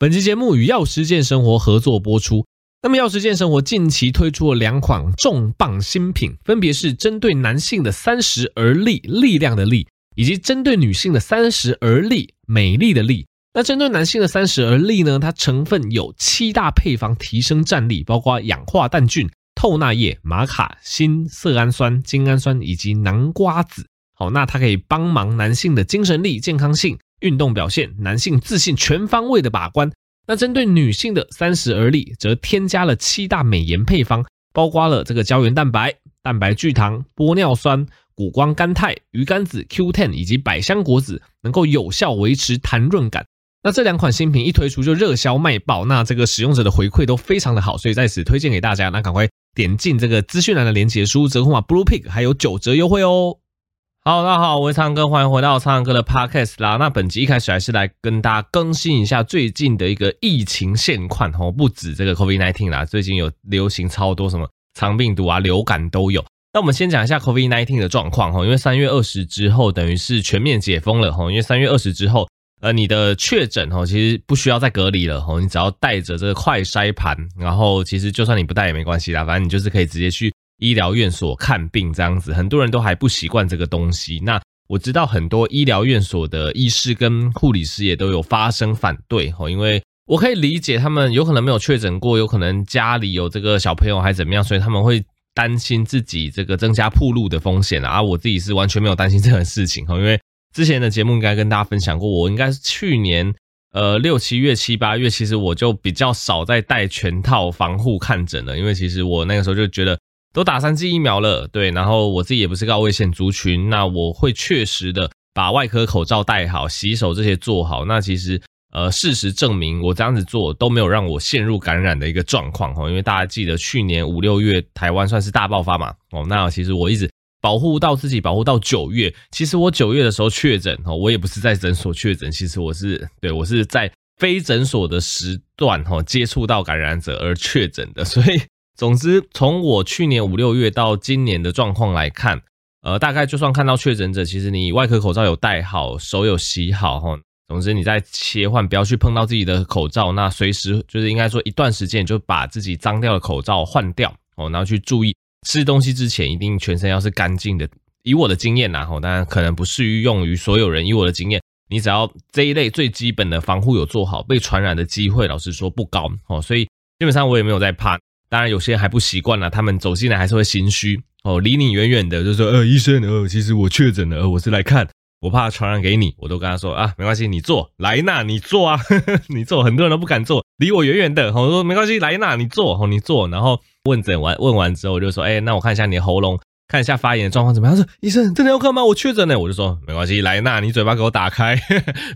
本期节目与药师健生活合作播出。那么，药师健生活近期推出了两款重磅新品，分别是针对男性的三十而立，力量的力，以及针对女性的三十而立，美丽的丽。那针对男性的三十而立呢，它成分有七大配方提升战力，包括氧化氮菌、透纳叶、玛卡、锌、色氨酸、精氨酸以及南瓜子。好，那它可以帮忙男性的精神力、健康性。运动表现，男性自信全方位的把关。那针对女性的三十而立，则添加了七大美颜配方，包括了这个胶原蛋白、蛋白聚糖、玻尿酸、谷胱甘肽、鱼肝子 Q10 以及百香果籽，能够有效维持弹润感。那这两款新品一推出就热销卖爆，那这个使用者的回馈都非常的好，所以在此推荐给大家。那赶快点进这个资讯栏的链接，输入折扣码 Blue Pig，还有九折优惠哦。好，大家好，我是苍哥，欢迎回到苍哥的 Podcast 啦。那本集一开始还是来跟大家更新一下最近的一个疫情现况哦，不止这个 COVID-19 啦，最近有流行超多什么肠病毒啊、流感都有。那我们先讲一下 COVID-19 的状况哈，因为三月二十之后等于是全面解封了哈，因为三月二十之后，呃，你的确诊哈其实不需要再隔离了哈，你只要带着这个快筛盘，然后其实就算你不带也没关系啦，反正你就是可以直接去。医疗院所看病这样子，很多人都还不习惯这个东西。那我知道很多医疗院所的医师跟护理师也都有发声反对哦，因为我可以理解他们有可能没有确诊过，有可能家里有这个小朋友还怎么样，所以他们会担心自己这个增加铺路的风险啊。我自己是完全没有担心这个事情哦，因为之前的节目应该跟大家分享过，我应该是去年呃六七月七八月，其实我就比较少在带全套防护看诊了，因为其实我那个时候就觉得。都打三剂疫苗了，对，然后我自己也不是高危险族群，那我会确实的把外科口罩戴好，洗手这些做好。那其实，呃，事实证明我这样子做都没有让我陷入感染的一个状况哈。因为大家记得去年五六月台湾算是大爆发嘛，哦，那其实我一直保护到自己，保护到九月。其实我九月的时候确诊哦，我也不是在诊所确诊，其实我是对我是在非诊所的时段哈接触到感染者而确诊的，所以。总之，从我去年五六月到今年的状况来看，呃，大概就算看到确诊者，其实你外科口罩有戴好，手有洗好哈。总之，你在切换，不要去碰到自己的口罩，那随时就是应该说一段时间就把自己脏掉的口罩换掉哦，然后去注意吃东西之前一定全身要是干净的。以我的经验呐，哈，当然可能不适用于所有人。以我的经验，你只要这一类最基本的防护有做好，被传染的机会老实说不高哦，所以基本上我也没有在怕。当然，有些人还不习惯了，他们走进来还是会心虚哦，离你远远的，就说：“呃，医生，呃，其实我确诊了，呃，我是来看，我怕传染给你。”我都跟他说：“啊，没关系，你坐，来那，你坐啊，呵 呵你坐。”很多人都不敢坐，离我远远的。我说：“没关系，来那，你坐，哦，你坐。”然后问诊完，问完之后，我就说：“哎，那我看一下你的喉咙，看一下发炎的状况怎么样？”他说：“医生，真的要看吗？我确诊了。”我就说：“没关系，来那，你嘴巴给我打开，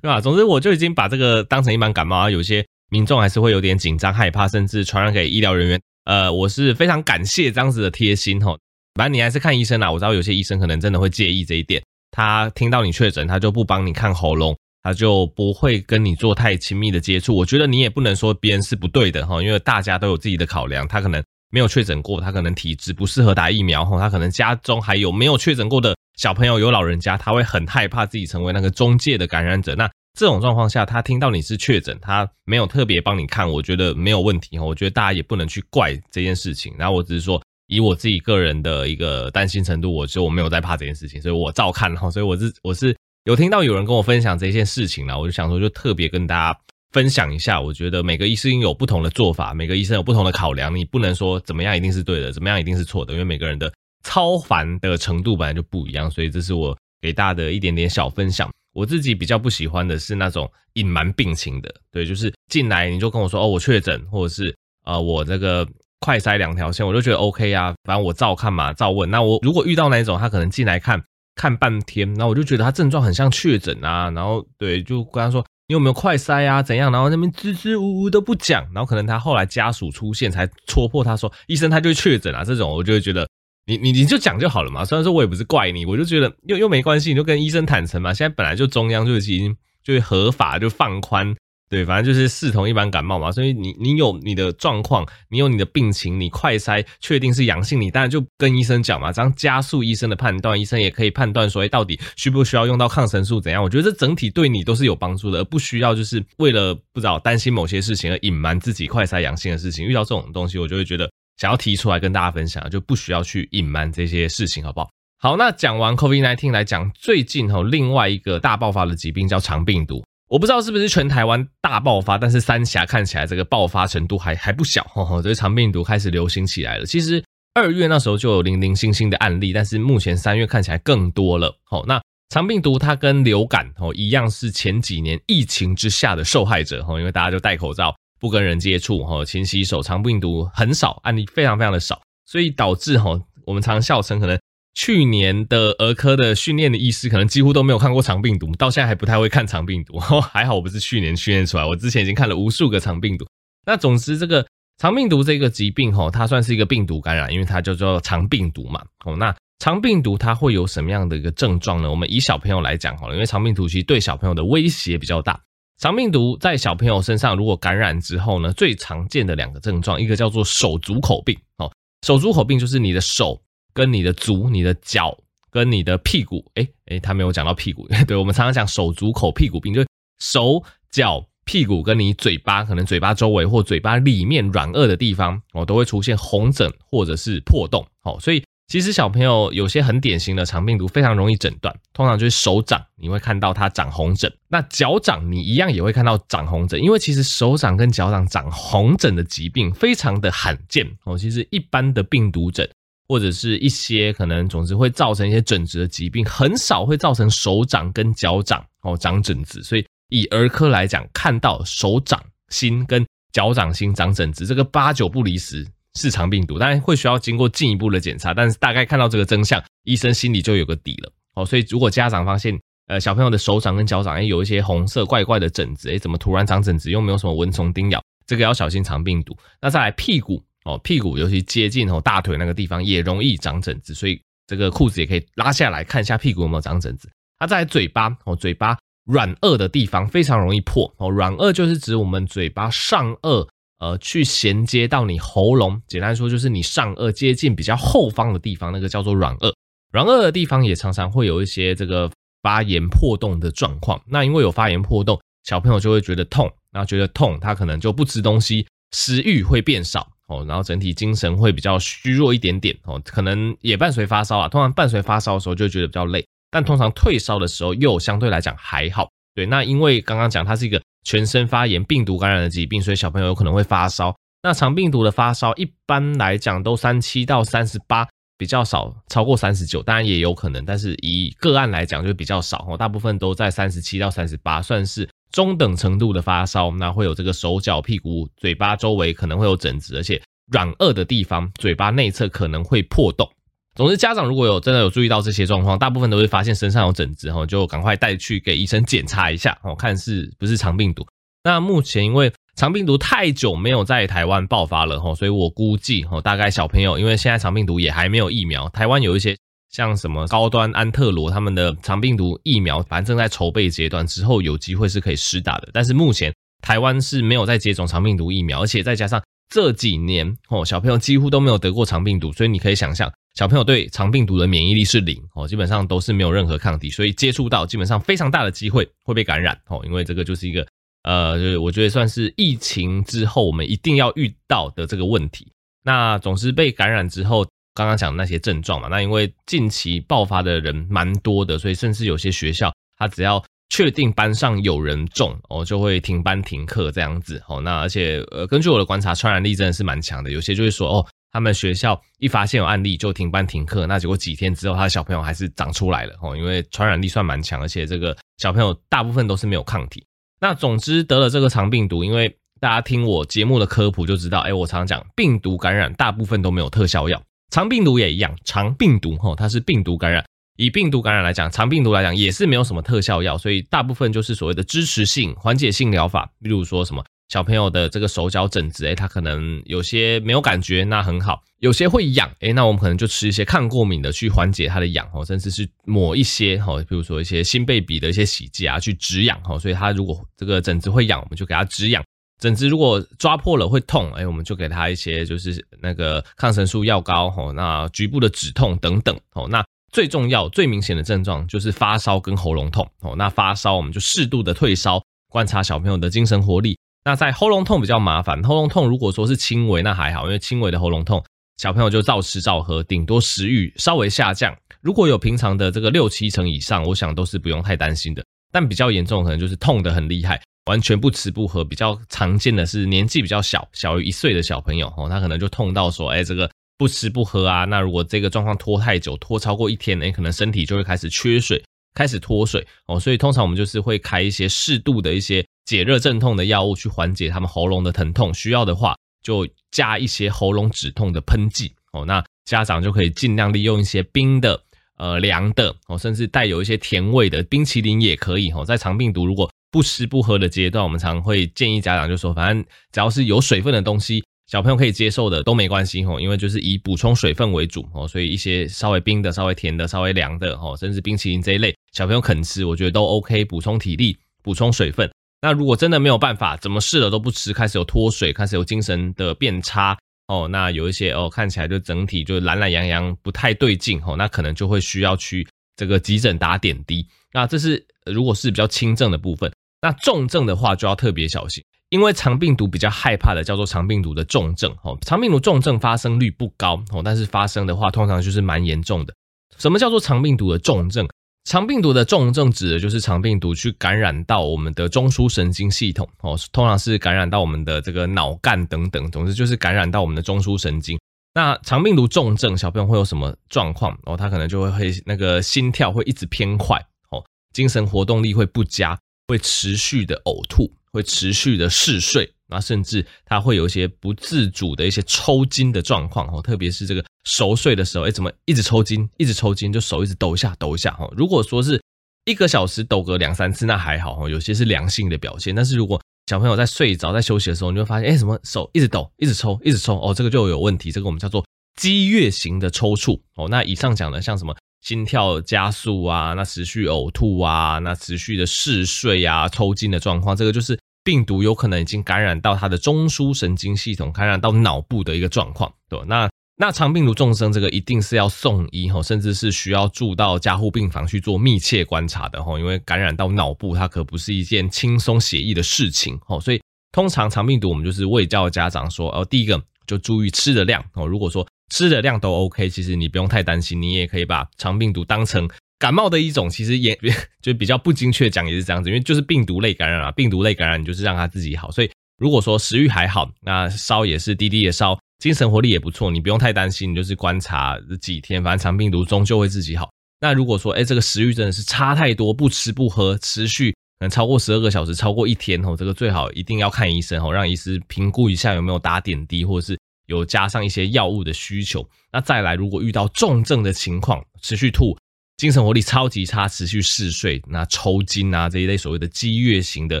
对吧？总之，我就已经把这个当成一般感冒啊。有些民众还是会有点紧张、害怕，甚至传染给医疗人员。”呃，我是非常感谢这样子的贴心哈，反正你还是看医生啦。我知道有些医生可能真的会介意这一点，他听到你确诊，他就不帮你看喉咙，他就不会跟你做太亲密的接触。我觉得你也不能说别人是不对的哈，因为大家都有自己的考量。他可能没有确诊过，他可能体质不适合打疫苗哈，他可能家中还有没有确诊过的小朋友，有老人家，他会很害怕自己成为那个中介的感染者。那这种状况下，他听到你是确诊，他没有特别帮你看，我觉得没有问题哈。我觉得大家也不能去怪这件事情。然后我只是说，以我自己个人的一个担心程度，我就我没有在怕这件事情，所以我照看哈。所以我是我是有听到有人跟我分享这件事情了，我就想说，就特别跟大家分享一下。我觉得每个医生有不同的做法，每个医生有不同的考量，你不能说怎么样一定是对的，怎么样一定是错的，因为每个人的超凡的程度本来就不一样。所以这是我给大家的一点点小分享。我自己比较不喜欢的是那种隐瞒病情的，对，就是进来你就跟我说哦，我确诊，或者是呃我这个快筛两条线，我就觉得 OK 啊，反正我照看嘛，照问。那我如果遇到那一种他可能进来看看半天，那我就觉得他症状很像确诊啊，然后对，就跟他说你有没有快筛啊？怎样？然后那边支支吾吾都不讲，然后可能他后来家属出现才戳破他说，医生他就确诊了。这种我就会觉得，你你你就讲就好了嘛。虽然说我也不是怪你，我就觉得又又没关系，你就跟医生坦诚嘛。现在本来就中央就已经就合法就放宽。对，反正就是视同一般感冒嘛，所以你你有你的状况，你有你的病情，你快筛确定是阳性，你当然就跟医生讲嘛，这样加速医生的判断，医生也可以判断说，哎，到底需不需要用到抗生素怎样？我觉得这整体对你都是有帮助的，而不需要就是为了不知道担心某些事情而隐瞒自己快筛阳性的事情。遇到这种东西，我就会觉得想要提出来跟大家分享，就不需要去隐瞒这些事情，好不好？好，那讲完 COVID-19 来讲，最近哦另外一个大爆发的疾病叫肠病毒。我不知道是不是全台湾大爆发，但是三峡看起来这个爆发程度还还不小，吼吼，这个肠病毒开始流行起来了。其实二月那时候就有零零星星的案例，但是目前三月看起来更多了。好，那肠病毒它跟流感哦一样，是前几年疫情之下的受害者，吼，因为大家就戴口罩，不跟人接触，哈，勤洗手，肠病毒很少，案例非常非常的少，所以导致哈我们常笑称可能。去年的儿科的训练的医师可能几乎都没有看过肠病毒，到现在还不太会看肠病毒。还好我不是去年训练出来，我之前已经看了无数个肠病毒。那总之，这个肠病毒这个疾病，哈，它算是一个病毒感染，因为它叫做肠病毒嘛。哦，那肠病毒它会有什么样的一个症状呢？我们以小朋友来讲，好了，因为肠病毒其实对小朋友的威胁比较大。肠病毒在小朋友身上如果感染之后呢，最常见的两个症状，一个叫做手足口病。哦，手足口病就是你的手。跟你的足、你的脚、跟你的屁股，诶诶，他没有讲到屁股。对，我们常常讲手足口屁股病，就是手脚屁股跟你嘴巴，可能嘴巴周围或嘴巴里面软腭的地方，哦，都会出现红疹或者是破洞。哦，所以其实小朋友有些很典型的肠病毒非常容易诊断，通常就是手掌你会看到它长红疹，那脚掌你一样也会看到长红疹，因为其实手掌跟脚掌长红疹的疾病非常的罕见。哦，其实一般的病毒疹。或者是一些可能，总之会造成一些疹子的疾病，很少会造成手掌跟脚掌哦长疹子。所以以儿科来讲，看到手掌心跟脚掌心长疹子，这个八九不离十是肠病毒，当然会需要经过进一步的检查，但是大概看到这个真相，医生心里就有个底了哦。所以如果家长发现呃小朋友的手掌跟脚掌诶有一些红色怪怪的疹子，诶怎么突然长疹子，又没有什么蚊虫叮咬，这个要小心肠病毒。那再来屁股。哦，屁股尤其接近哦大腿那个地方也容易长疹子，所以这个裤子也可以拉下来看一下屁股有没有长疹子。它在嘴巴哦，嘴巴软腭的地方非常容易破哦。软腭就是指我们嘴巴上颚呃去衔接到你喉咙，简单说就是你上颚接近比较后方的地方，那个叫做软腭。软腭的地方也常常会有一些这个发炎破洞的状况。那因为有发炎破洞，小朋友就会觉得痛，然后觉得痛，他可能就不吃东西，食欲会变少。哦，然后整体精神会比较虚弱一点点哦，可能也伴随发烧啊。通常伴随发烧的时候就觉得比较累，但通常退烧的时候又相对来讲还好。对，那因为刚刚讲它是一个全身发炎、病毒感染的疾病，所以小朋友有可能会发烧。那肠病毒的发烧一般来讲都三七到三十八，比较少超过三十九，当然也有可能，但是以个案来讲就比较少哦，大部分都在三十七到三十八，算是。中等程度的发烧，那会有这个手脚、屁股、嘴巴周围可能会有疹子，而且软腭的地方、嘴巴内侧可能会破洞。总之，家长如果有真的有注意到这些状况，大部分都会发现身上有疹子，哈，就赶快带去给医生检查一下，哦，看是不是肠病毒。那目前因为肠病毒太久没有在台湾爆发了，哈，所以我估计，哈，大概小朋友因为现在肠病毒也还没有疫苗，台湾有一些。像什么高端安特罗他们的肠病毒疫苗，反正正在筹备阶段，之后有机会是可以施打的。但是目前台湾是没有在接种肠病毒疫苗，而且再加上这几年哦，小朋友几乎都没有得过肠病毒，所以你可以想象，小朋友对肠病毒的免疫力是零哦，基本上都是没有任何抗体，所以接触到基本上非常大的机会会被感染哦，因为这个就是一个呃，就是我觉得算是疫情之后我们一定要遇到的这个问题。那总是被感染之后。刚刚讲的那些症状嘛，那因为近期爆发的人蛮多的，所以甚至有些学校，他只要确定班上有人中哦，就会停班停课这样子哦。那而且呃，根据我的观察，传染力真的是蛮强的。有些就会说哦，他们学校一发现有案例就停班停课，那结果几天之后，他的小朋友还是长出来了哦，因为传染力算蛮强，而且这个小朋友大部分都是没有抗体。那总之得了这个肠病毒，因为大家听我节目的科普就知道，哎，我常常讲病毒感染大部分都没有特效药。肠病毒也一样，肠病毒吼，它是病毒感染，以病毒感染来讲，肠病毒来讲也是没有什么特效药，所以大部分就是所谓的支持性、缓解性疗法，例如说什么。小朋友的这个手脚疹子，诶，他可能有些没有感觉，那很好；有些会痒，诶，那我们可能就吃一些抗过敏的去缓解他的痒哦，甚至是抹一些哈，比如说一些新贝比的一些洗剂啊，去止痒哈。所以他如果这个疹子会痒，我们就给他止痒；疹子如果抓破了会痛，诶，我们就给他一些就是那个抗生素药膏哈，那局部的止痛等等哦。那最重要、最明显的症状就是发烧跟喉咙痛哦。那发烧我们就适度的退烧，观察小朋友的精神活力。那在喉咙痛比较麻烦，喉咙痛如果说是轻微，那还好，因为轻微的喉咙痛，小朋友就照吃照喝，顶多食欲稍微下降。如果有平常的这个六七成以上，我想都是不用太担心的。但比较严重，可能就是痛得很厉害，完全不吃不喝。比较常见的是年纪比较小，小于一岁的小朋友哦，他可能就痛到说，哎，这个不吃不喝啊。那如果这个状况拖太久，拖超过一天，哎，可能身体就会开始缺水，开始脱水哦。所以通常我们就是会开一些适度的一些。解热镇痛的药物去缓解他们喉咙的疼痛，需要的话就加一些喉咙止痛的喷剂哦。那家长就可以尽量利用一些冰的、呃凉的哦，甚至带有一些甜味的冰淇淋也可以哦。在肠病毒如果不吃不喝的阶段，我们常会建议家长就说，反正只要是有水分的东西，小朋友可以接受的都没关系哦，因为就是以补充水分为主哦。所以一些稍微冰的、稍微甜的、稍微凉的哦，甚至冰淇淋这一类，小朋友肯吃，我觉得都 OK，补充体力、补充水分。那如果真的没有办法，怎么试了都不吃，开始有脱水，开始有精神的变差哦，那有一些哦看起来就整体就懒懒洋洋，不太对劲哦，那可能就会需要去这个急诊打点滴。那这是如果是比较轻症的部分，那重症的话就要特别小心，因为肠病毒比较害怕的叫做肠病毒的重症哦，肠病毒重症发生率不高哦，但是发生的话通常就是蛮严重的。什么叫做肠病毒的重症？肠病毒的重症指的就是肠病毒去感染到我们的中枢神经系统哦，通常是感染到我们的这个脑干等等，总之就是感染到我们的中枢神经。那肠病毒重症小朋友会有什么状况哦？他可能就会会那个心跳会一直偏快哦，精神活动力会不佳，会持续的呕吐，会持续的嗜睡。那甚至他会有一些不自主的一些抽筋的状况哦，特别是这个熟睡的时候，哎，怎么一直抽筋，一直抽筋，就手一直抖一下，抖一下哈。如果说是一个小时抖个两三次，那还好哈，有些是良性的表现。但是如果小朋友在睡着、在休息的时候，你会发现，哎，怎么手一直抖，一直抽，一直抽哦，这个就有问题。这个我们叫做激越型的抽搐哦。那以上讲的像什么心跳加速啊，那持续呕吐啊，那持续的嗜睡啊，抽筋的状况，这个就是。病毒有可能已经感染到他的中枢神经系统，感染到脑部的一个状况，对，那那肠病毒重症这个一定是要送医吼，甚至是需要住到加护病房去做密切观察的吼，因为感染到脑部，它可不是一件轻松写意的事情吼，所以通常肠病毒我们就是卫教家长说，哦，第一个就注意吃的量哦，如果说吃的量都 OK，其实你不用太担心，你也可以把肠病毒当成。感冒的一种，其实也 就比较不精确讲，也是这样子，因为就是病毒类感染啊，病毒类感染你就是让它自己好。所以如果说食欲还好，那烧也是低低的烧，精神活力也不错，你不用太担心，你就是观察几天，反正肠病毒终究会自己好。那如果说，哎，这个食欲真的是差太多，不吃不喝，持续可能超过十二个小时，超过一天哦，这个最好一定要看医生哦，让医师评估一下有没有打点滴，或者是有加上一些药物的需求。那再来，如果遇到重症的情况，持续吐。精神活力超级差，持续嗜睡，那抽筋啊这一类所谓的激越型的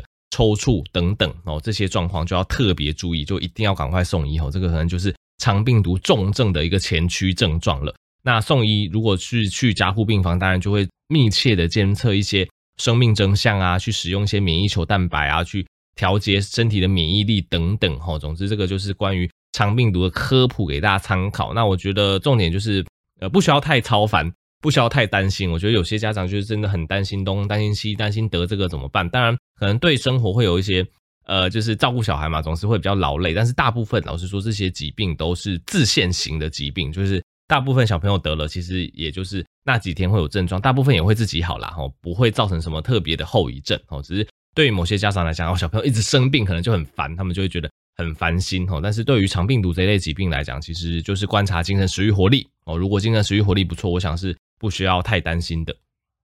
抽搐等等哦，这些状况就要特别注意，就一定要赶快送医哦。这个可能就是肠病毒重症的一个前驱症状了。那送医如果是去加护病房，当然就会密切的监测一些生命征象啊，去使用一些免疫球蛋白啊，去调节身体的免疫力等等哦。总之，这个就是关于肠病毒的科普给大家参考。那我觉得重点就是呃，不需要太操烦。不需要太担心，我觉得有些家长就是真的很担心东，担心西，担心得这个怎么办？当然，可能对生活会有一些，呃，就是照顾小孩嘛，总是会比较劳累。但是大部分，老实说，这些疾病都是自限型的疾病，就是大部分小朋友得了，其实也就是那几天会有症状，大部分也会自己好啦，吼，不会造成什么特别的后遗症，吼，只是对于某些家长来讲，哦，小朋友一直生病，可能就很烦，他们就会觉得很烦心，吼。但是对于肠病毒这一类疾病来讲，其实就是观察精神食欲活力，哦，如果精神食欲活力不错，我想是。不需要太担心的。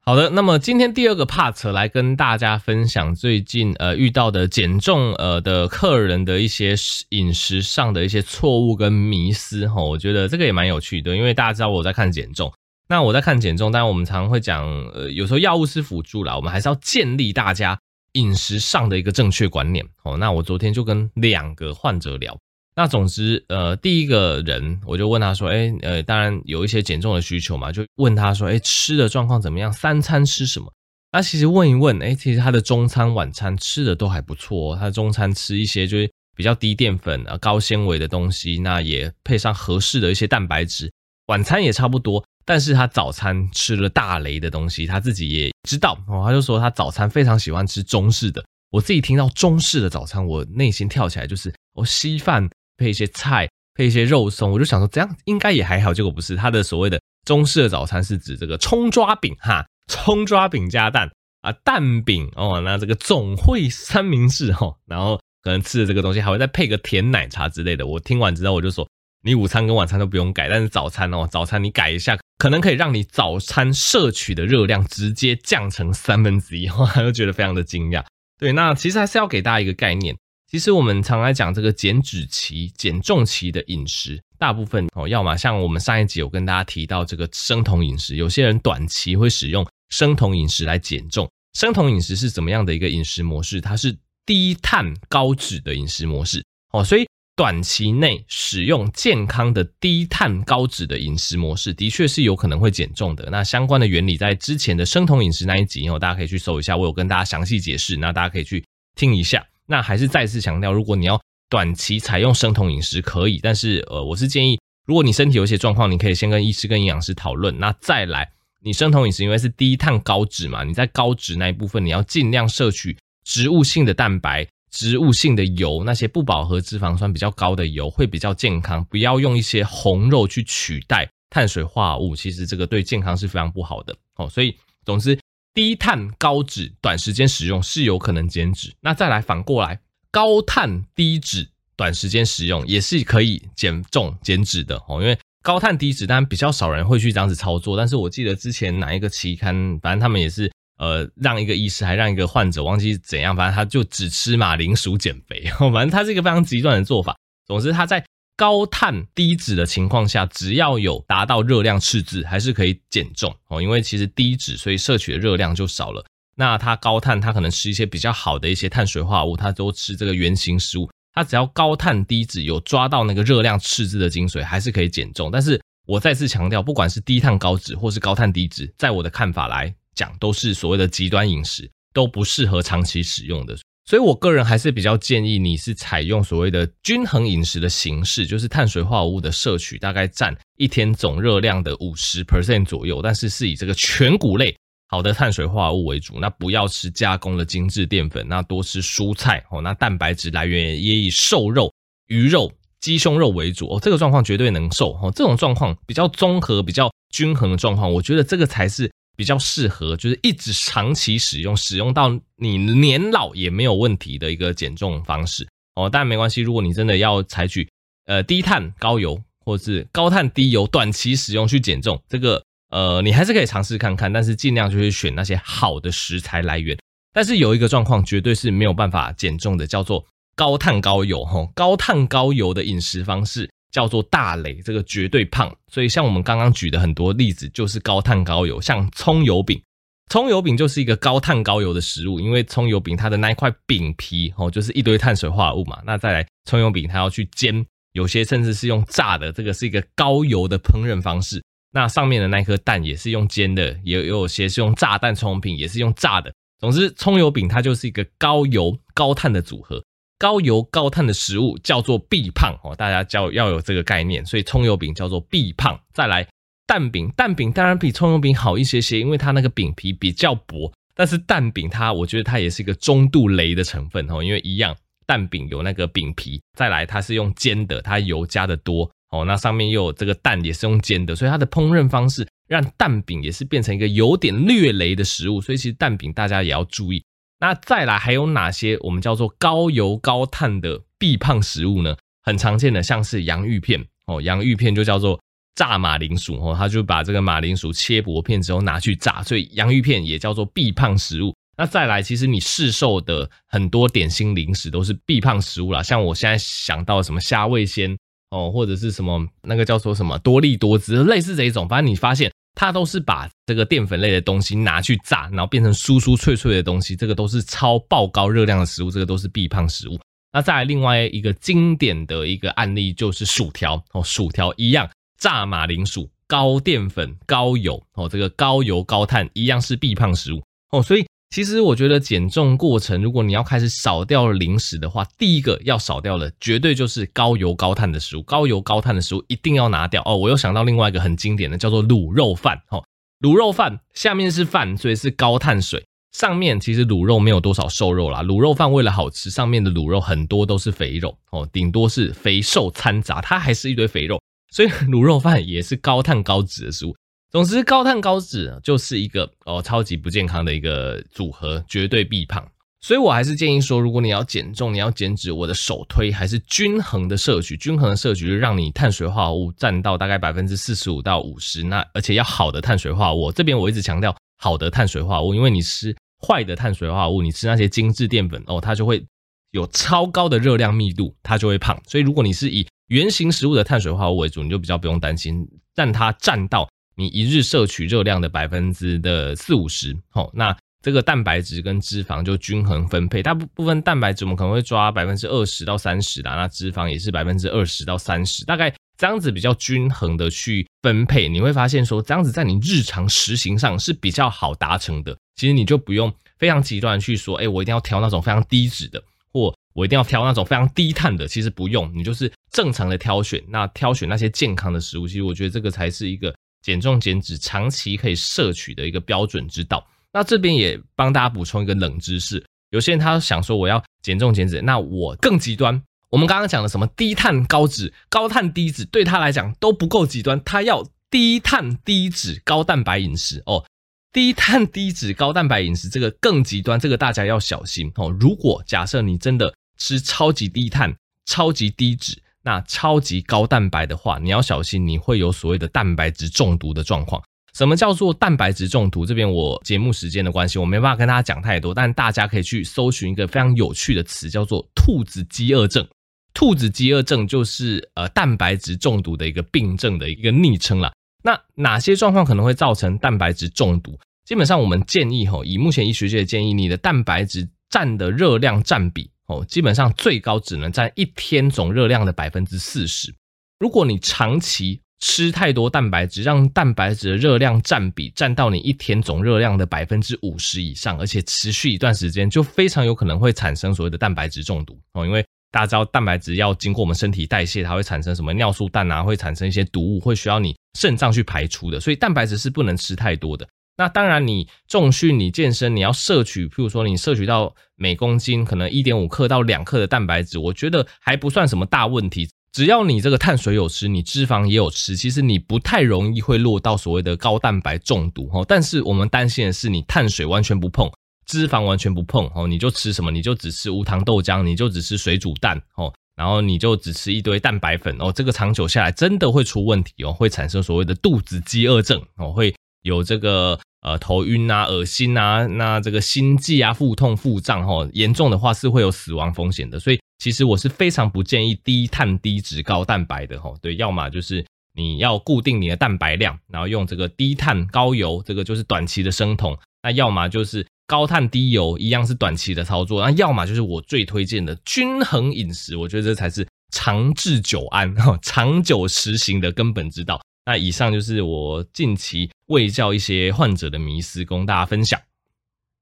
好的，那么今天第二个 part 来跟大家分享最近呃遇到的减重呃的客人的一些饮食上的一些错误跟迷思哈，我觉得这个也蛮有趣的，因为大家知道我在看减重，那我在看减重，但我们常常会讲，呃，有时候药物是辅助啦，我们还是要建立大家饮食上的一个正确观念。哦，那我昨天就跟两个患者聊，那总之，呃，第一个人我就问他说，诶，呃，当然有一些减重的需求嘛，就问他说，诶，吃的状况怎么样？三餐吃什么？那其实问一问，诶，其实他的中餐、晚餐吃的都还不错哦。他中餐吃一些就是比较低淀粉啊、高纤维的东西，那也配上合适的一些蛋白质。晚餐也差不多，但是他早餐吃了大雷的东西，他自己也知道哦。他就说他早餐非常喜欢吃中式的。我自己听到中式的早餐，我内心跳起来就是我稀饭配一些菜，配一些肉松，我就想说这样应该也还好。结果不是，他的所谓的中式的早餐是指这个葱抓饼哈。葱抓饼加蛋啊，蛋饼哦，那这个总会三明治哈，然后可能吃的这个东西还会再配个甜奶茶之类的。我听完之后我就说，你午餐跟晚餐都不用改，但是早餐哦，早餐你改一下，可能可以让你早餐摄取的热量直接降成三分之一，我就觉得非常的惊讶。对，那其实还是要给大家一个概念，其实我们常来讲这个减脂期、减重期的饮食。大部分哦，要么像我们上一集有跟大家提到这个生酮饮食，有些人短期会使用生酮饮食来减重。生酮饮食是怎么样的一个饮食模式？它是低碳高脂的饮食模式哦，所以短期内使用健康的低碳高脂的饮食模式，的确是有可能会减重的。那相关的原理在之前的生酮饮食那一集以后，大家可以去搜一下，我有跟大家详细解释，那大家可以去听一下。那还是再次强调，如果你要短期采用生酮饮食可以，但是呃，我是建议，如果你身体有些状况，你可以先跟医师跟营养师讨论，那再来，你生酮饮食因为是低碳高脂嘛，你在高脂那一部分，你要尽量摄取植物性的蛋白、植物性的油，那些不饱和脂肪酸比较高的油会比较健康，不要用一些红肉去取代碳水化合物，其实这个对健康是非常不好的哦。所以，总之，低碳高脂短时间使用是有可能减脂，那再来反过来。高碳低脂，短时间使用也是可以减重减脂的哦。因为高碳低脂，当然比较少人会去这样子操作。但是我记得之前哪一个期刊，反正他们也是呃，让一个医师还让一个患者忘记怎样，反正他就只吃马铃薯减肥。反正他是一个非常极端的做法。总之他在高碳低脂的情况下，只要有达到热量赤字，还是可以减重哦。因为其实低脂，所以摄取的热量就少了。那他高碳，他可能吃一些比较好的一些碳水化合物，他都吃这个原型食物。他只要高碳低脂，有抓到那个热量赤字的精髓，还是可以减重。但是我再次强调，不管是低碳高脂或是高碳低脂，在我的看法来讲，都是所谓的极端饮食，都不适合长期使用的。所以我个人还是比较建议你是采用所谓的均衡饮食的形式，就是碳水化合物的摄取大概占一天总热量的五十 percent 左右，但是是以这个全谷类。好的碳水化合物为主，那不要吃加工的精致淀粉，那多吃蔬菜哦。那蛋白质来源也以瘦肉、鱼肉、鸡胸肉为主哦。这个状况绝对能瘦哦。这种状况比较综合、比较均衡的状况，我觉得这个才是比较适合，就是一直长期使用，使用到你年老也没有问题的一个减重方式哦。但没关系，如果你真的要采取呃低碳高油，或者是高碳低油短期使用去减重，这个。呃，你还是可以尝试看看，但是尽量就是选那些好的食材来源。但是有一个状况绝对是没有办法减重的，叫做高碳高油哈。高碳高油的饮食方式叫做大雷，这个绝对胖。所以像我们刚刚举的很多例子，就是高碳高油，像葱油饼，葱油饼就是一个高碳高油的食物，因为葱油饼它的那一块饼皮哦，就是一堆碳水化合物嘛。那再来葱油饼，它要去煎，有些甚至是用炸的，这个是一个高油的烹饪方式。那上面的那颗蛋也是用煎的，也有些是用炸蛋葱油饼，也是用炸的。总之，葱油饼它就是一个高油高碳的组合，高油高碳的食物叫做必胖哦，大家叫要有这个概念。所以葱油饼叫做必胖。再来蛋饼，蛋饼当然比葱油饼好一些些，因为它那个饼皮比较薄。但是蛋饼它，我觉得它也是一个中度雷的成分哦，因为一样蛋饼有那个饼皮，再来它是用煎的，它油加的多。哦，那上面又有这个蛋也是用煎的，所以它的烹饪方式让蛋饼也是变成一个有点略雷的食物，所以其实蛋饼大家也要注意。那再来还有哪些我们叫做高油高碳的必胖食物呢？很常见的像是洋芋片哦，洋芋片就叫做炸马铃薯哦，他就把这个马铃薯切薄片之后拿去炸，所以洋芋片也叫做必胖食物。那再来，其实你市售的很多点心零食都是必胖食物啦，像我现在想到什么虾味鲜。哦，或者是什么那个叫做什么多力多滋，类似这一种，反正你发现它都是把这个淀粉类的东西拿去炸，然后变成酥酥脆脆的东西，这个都是超爆高热量的食物，这个都是必胖食物。那再来另外一个经典的一个案例就是薯条哦，薯条一样炸马铃薯，高淀粉、高油哦，这个高油高碳一样是必胖食物哦，所以。其实我觉得减重过程，如果你要开始少掉零食的话，第一个要少掉的绝对就是高油高碳的食物。高油高碳的食物一定要拿掉哦。我又想到另外一个很经典的，叫做卤肉饭。哦，卤肉饭下面是饭，所以是高碳水。上面其实卤肉没有多少瘦肉啦。卤肉饭为了好吃，上面的卤肉很多都是肥肉哦，顶多是肥瘦掺杂，它还是一堆肥肉。所以卤肉饭也是高碳高脂的食物。总之，高碳高脂就是一个哦超级不健康的一个组合，绝对必胖。所以我还是建议说，如果你要减重，你要减脂，我的首推还是均衡的摄取。均衡的摄取就让你碳水化合物占到大概百分之四十五到五十，那而且要好的碳水化合物。这边我一直强调好的碳水化合物，因为你吃坏的碳水化合物，你吃那些精致淀粉哦，它就会有超高的热量密度，它就会胖。所以如果你是以原型食物的碳水化合物为主，你就比较不用担心，但它占到。你一日摄取热量的百分之的四五十，好，那这个蛋白质跟脂肪就均衡分配。大部部分蛋白质我们可能会抓百分之二十到三十啦，那脂肪也是百分之二十到三十，大概这样子比较均衡的去分配。你会发现说，这样子在你日常实行上是比较好达成的。其实你就不用非常极端去说，哎，我一定要挑那种非常低脂的，或我一定要挑那种非常低碳的。其实不用，你就是正常的挑选，那挑选那些健康的食物。其实我觉得这个才是一个。减重减脂长期可以摄取的一个标准之道。那这边也帮大家补充一个冷知识：有些人他想说我要减重减脂，那我更极端。我们刚刚讲的什么低碳高脂、高碳低脂，对他来讲都不够极端。他要低碳低脂高蛋白饮食哦，低碳低脂高蛋白饮食这个更极端，这个大家要小心哦。如果假设你真的吃超级低碳、超级低脂。那超级高蛋白的话，你要小心，你会有所谓的蛋白质中毒的状况。什么叫做蛋白质中毒？这边我节目时间的关系，我没办法跟大家讲太多，但大家可以去搜寻一个非常有趣的词，叫做“兔子饥饿症”。兔子饥饿症就是呃蛋白质中毒的一个病症的一个昵称啦。那哪些状况可能会造成蛋白质中毒？基本上我们建议吼，以目前医学界的建议，你的蛋白质占的热量占比。哦，基本上最高只能占一天总热量的百分之四十。如果你长期吃太多蛋白质，让蛋白质的热量占比占到你一天总热量的百分之五十以上，而且持续一段时间，就非常有可能会产生所谓的蛋白质中毒哦。因为大家知道，蛋白质要经过我们身体代谢，它会产生什么尿素氮啊，会产生一些毒物，会需要你肾脏去排出的。所以蛋白质是不能吃太多的。那当然，你重训、你健身，你要摄取，譬如说你摄取到每公斤可能一点五克到两克的蛋白质，我觉得还不算什么大问题。只要你这个碳水有吃，你脂肪也有吃，其实你不太容易会落到所谓的高蛋白中毒哦。但是我们担心的是，你碳水完全不碰，脂肪完全不碰哦，你就吃什么？你就只吃无糖豆浆，你就只吃水煮蛋哦，然后你就只吃一堆蛋白粉哦，这个长久下来真的会出问题哦，会产生所谓的肚子饥饿症哦，会有这个。呃，头晕啊，恶心啊，那这个心悸啊，腹痛、腹胀，哈，严重的话是会有死亡风险的。所以，其实我是非常不建议低碳、低脂、高蛋白的，哈。对，要么就是你要固定你的蛋白量，然后用这个低碳高油，这个就是短期的生酮；那要么就是高碳低油，一样是短期的操作；那要么就是我最推荐的均衡饮食，我觉得这才是长治久安、哈，长久实行的根本之道。那以上就是我近期卫教一些患者的迷思，供大家分享。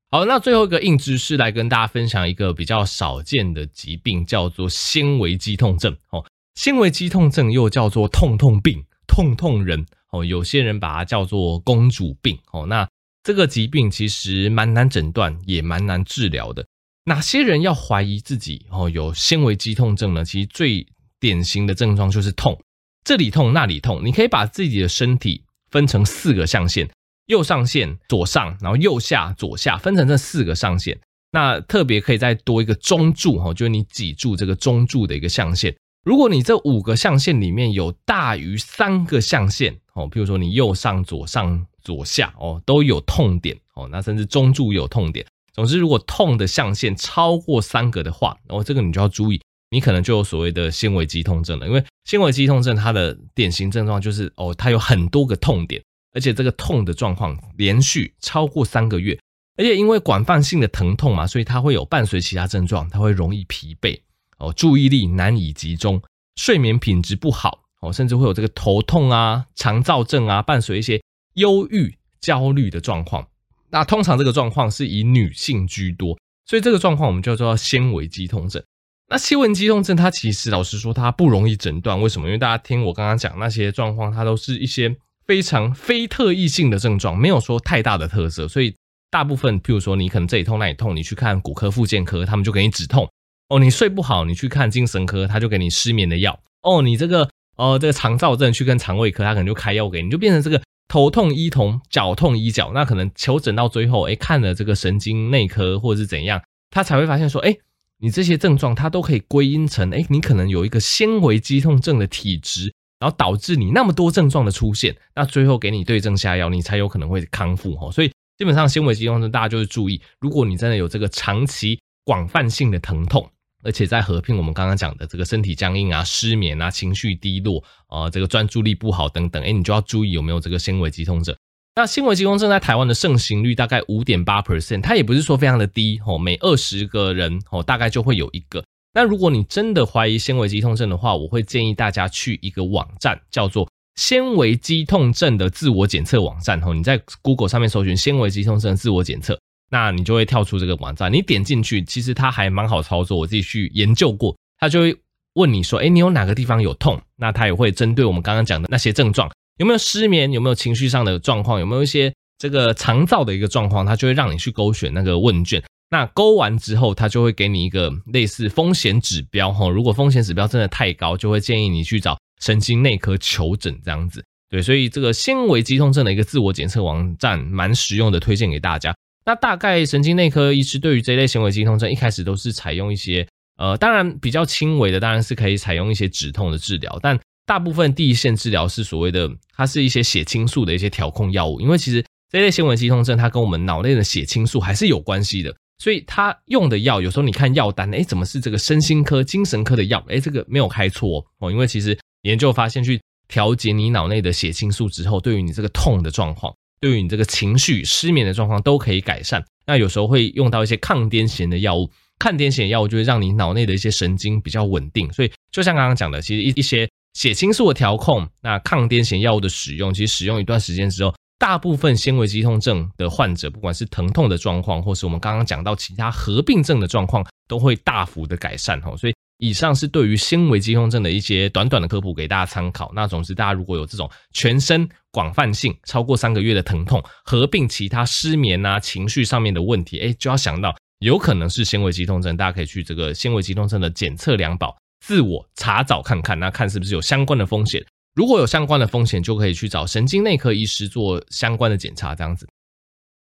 好，那最后一个硬知识来跟大家分享一个比较少见的疾病，叫做纤维肌痛症。哦，纤维肌痛症又叫做痛痛病、痛痛人。哦，有些人把它叫做公主病。哦，那这个疾病其实蛮难诊断，也蛮难治疗的。哪些人要怀疑自己哦有纤维肌痛症呢？其实最典型的症状就是痛。这里痛那里痛，你可以把自己的身体分成四个象限：右上限左上，然后右下左下，分成这四个象限。那特别可以再多一个中柱哈，就是你脊柱这个中柱的一个象限。如果你这五个象限里面有大于三个象限哦，比如说你右上、左上、左下哦都有痛点哦，那甚至中柱有痛点。总之，如果痛的象限超过三个的话，哦，这个你就要注意。你可能就有所谓的纤维肌痛症了，因为纤维肌痛症它的典型症状就是哦，它有很多个痛点，而且这个痛的状况连续超过三个月，而且因为广泛性的疼痛嘛，所以它会有伴随其他症状，它会容易疲惫哦，注意力难以集中，睡眠品质不好哦，甚至会有这个头痛啊、肠躁症啊，伴随一些忧郁、焦虑的状况。那通常这个状况是以女性居多，所以这个状况我们叫做纤维肌痛症。那纤维肌痛症它其实老实说它不容易诊断，为什么？因为大家听我刚刚讲那些状况，它都是一些非常非特异性的症状，没有说太大的特色，所以大部分譬如说你可能这里痛那里痛，你去看骨科、复健科，他们就给你止痛。哦，你睡不好，你去看精神科，他就给你失眠的药。哦，你这个哦这个肠躁症去跟肠胃科，他可能就开药。给你，就变成这个。头痛医头，脚痛医脚，那可能求诊到最后，哎，看了这个神经内科或者是怎样，他才会发现说，哎，你这些症状它都可以归因成，哎，你可能有一个纤维肌痛症的体质，然后导致你那么多症状的出现，那最后给你对症下药，你才有可能会康复哈。所以基本上纤维肌痛症大家就是注意，如果你真的有这个长期广泛性的疼痛。而且在合并我们刚刚讲的这个身体僵硬啊、失眠啊、情绪低落啊、这个专注力不好等等，哎，你就要注意有没有这个纤维肌痛症。那纤维肌痛症在台湾的盛行率大概五点八 percent，它也不是说非常的低哦，每二十个人哦大概就会有一个。那如果你真的怀疑纤维肌痛症的话，我会建议大家去一个网站，叫做纤维肌痛症的自我检测网站哦。你在 Google 上面搜寻纤维肌痛症的自我检测。那你就会跳出这个网站，你点进去，其实它还蛮好操作。我自己去研究过，它就会问你说：“诶，你有哪个地方有痛？”那它也会针对我们刚刚讲的那些症状，有没有失眠，有没有情绪上的状况，有没有一些这个肠燥的一个状况，它就会让你去勾选那个问卷。那勾完之后，它就会给你一个类似风险指标哈。如果风险指标真的太高，就会建议你去找神经内科求诊这样子。对，所以这个纤维肌痛症的一个自我检测网站蛮实用的，推荐给大家。那大概神经内科医师对于这类纤维肌痛症，一开始都是采用一些，呃，当然比较轻微的，当然是可以采用一些止痛的治疗，但大部分第一线治疗是所谓的，它是一些血清素的一些调控药物，因为其实这类纤维肌痛症它跟我们脑内的血清素还是有关系的，所以它用的药有时候你看药单，诶，怎么是这个身心科、精神科的药？诶，这个没有开错哦，因为其实研究发现去调节你脑内的血清素之后，对于你这个痛的状况。对于你这个情绪失眠的状况都可以改善。那有时候会用到一些抗癫痫的药物，抗癫痫药物就会让你脑内的一些神经比较稳定。所以就像刚刚讲的，其实一一些血清素的调控，那抗癫痫药物的使用，其实使用一段时间之后，大部分纤维肌痛症的患者，不管是疼痛的状况，或是我们刚刚讲到其他合并症的状况，都会大幅的改善。哈，所以。以上是对于纤维肌痛症的一些短短的科普，给大家参考。那总之，大家如果有这种全身广泛性超过三个月的疼痛，合并其他失眠啊、情绪上面的问题，哎，就要想到有可能是纤维肌痛症。大家可以去这个纤维肌痛症的检测量保，自我查找看看，那看是不是有相关的风险。如果有相关的风险，就可以去找神经内科医师做相关的检查，这样子。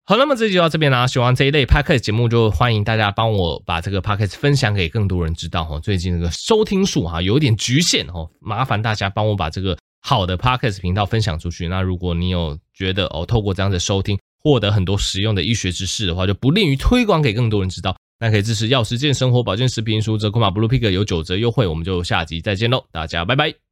好，那么这集就到这边啦。喜欢这一类 podcast 节目，就欢迎大家帮我把这个 podcast 分享给更多人知道哈。最近这个收听数哈有点局限哦，麻烦大家帮我把这个好的 podcast 频道分享出去。那如果你有觉得哦，透过这样的收听获得很多实用的医学知识的话，就不吝于推广给更多人知道。那可以支持药师健生活保健食品输折，扣码 Blue Pig 有九折优惠。我们就下集再见喽，大家拜拜。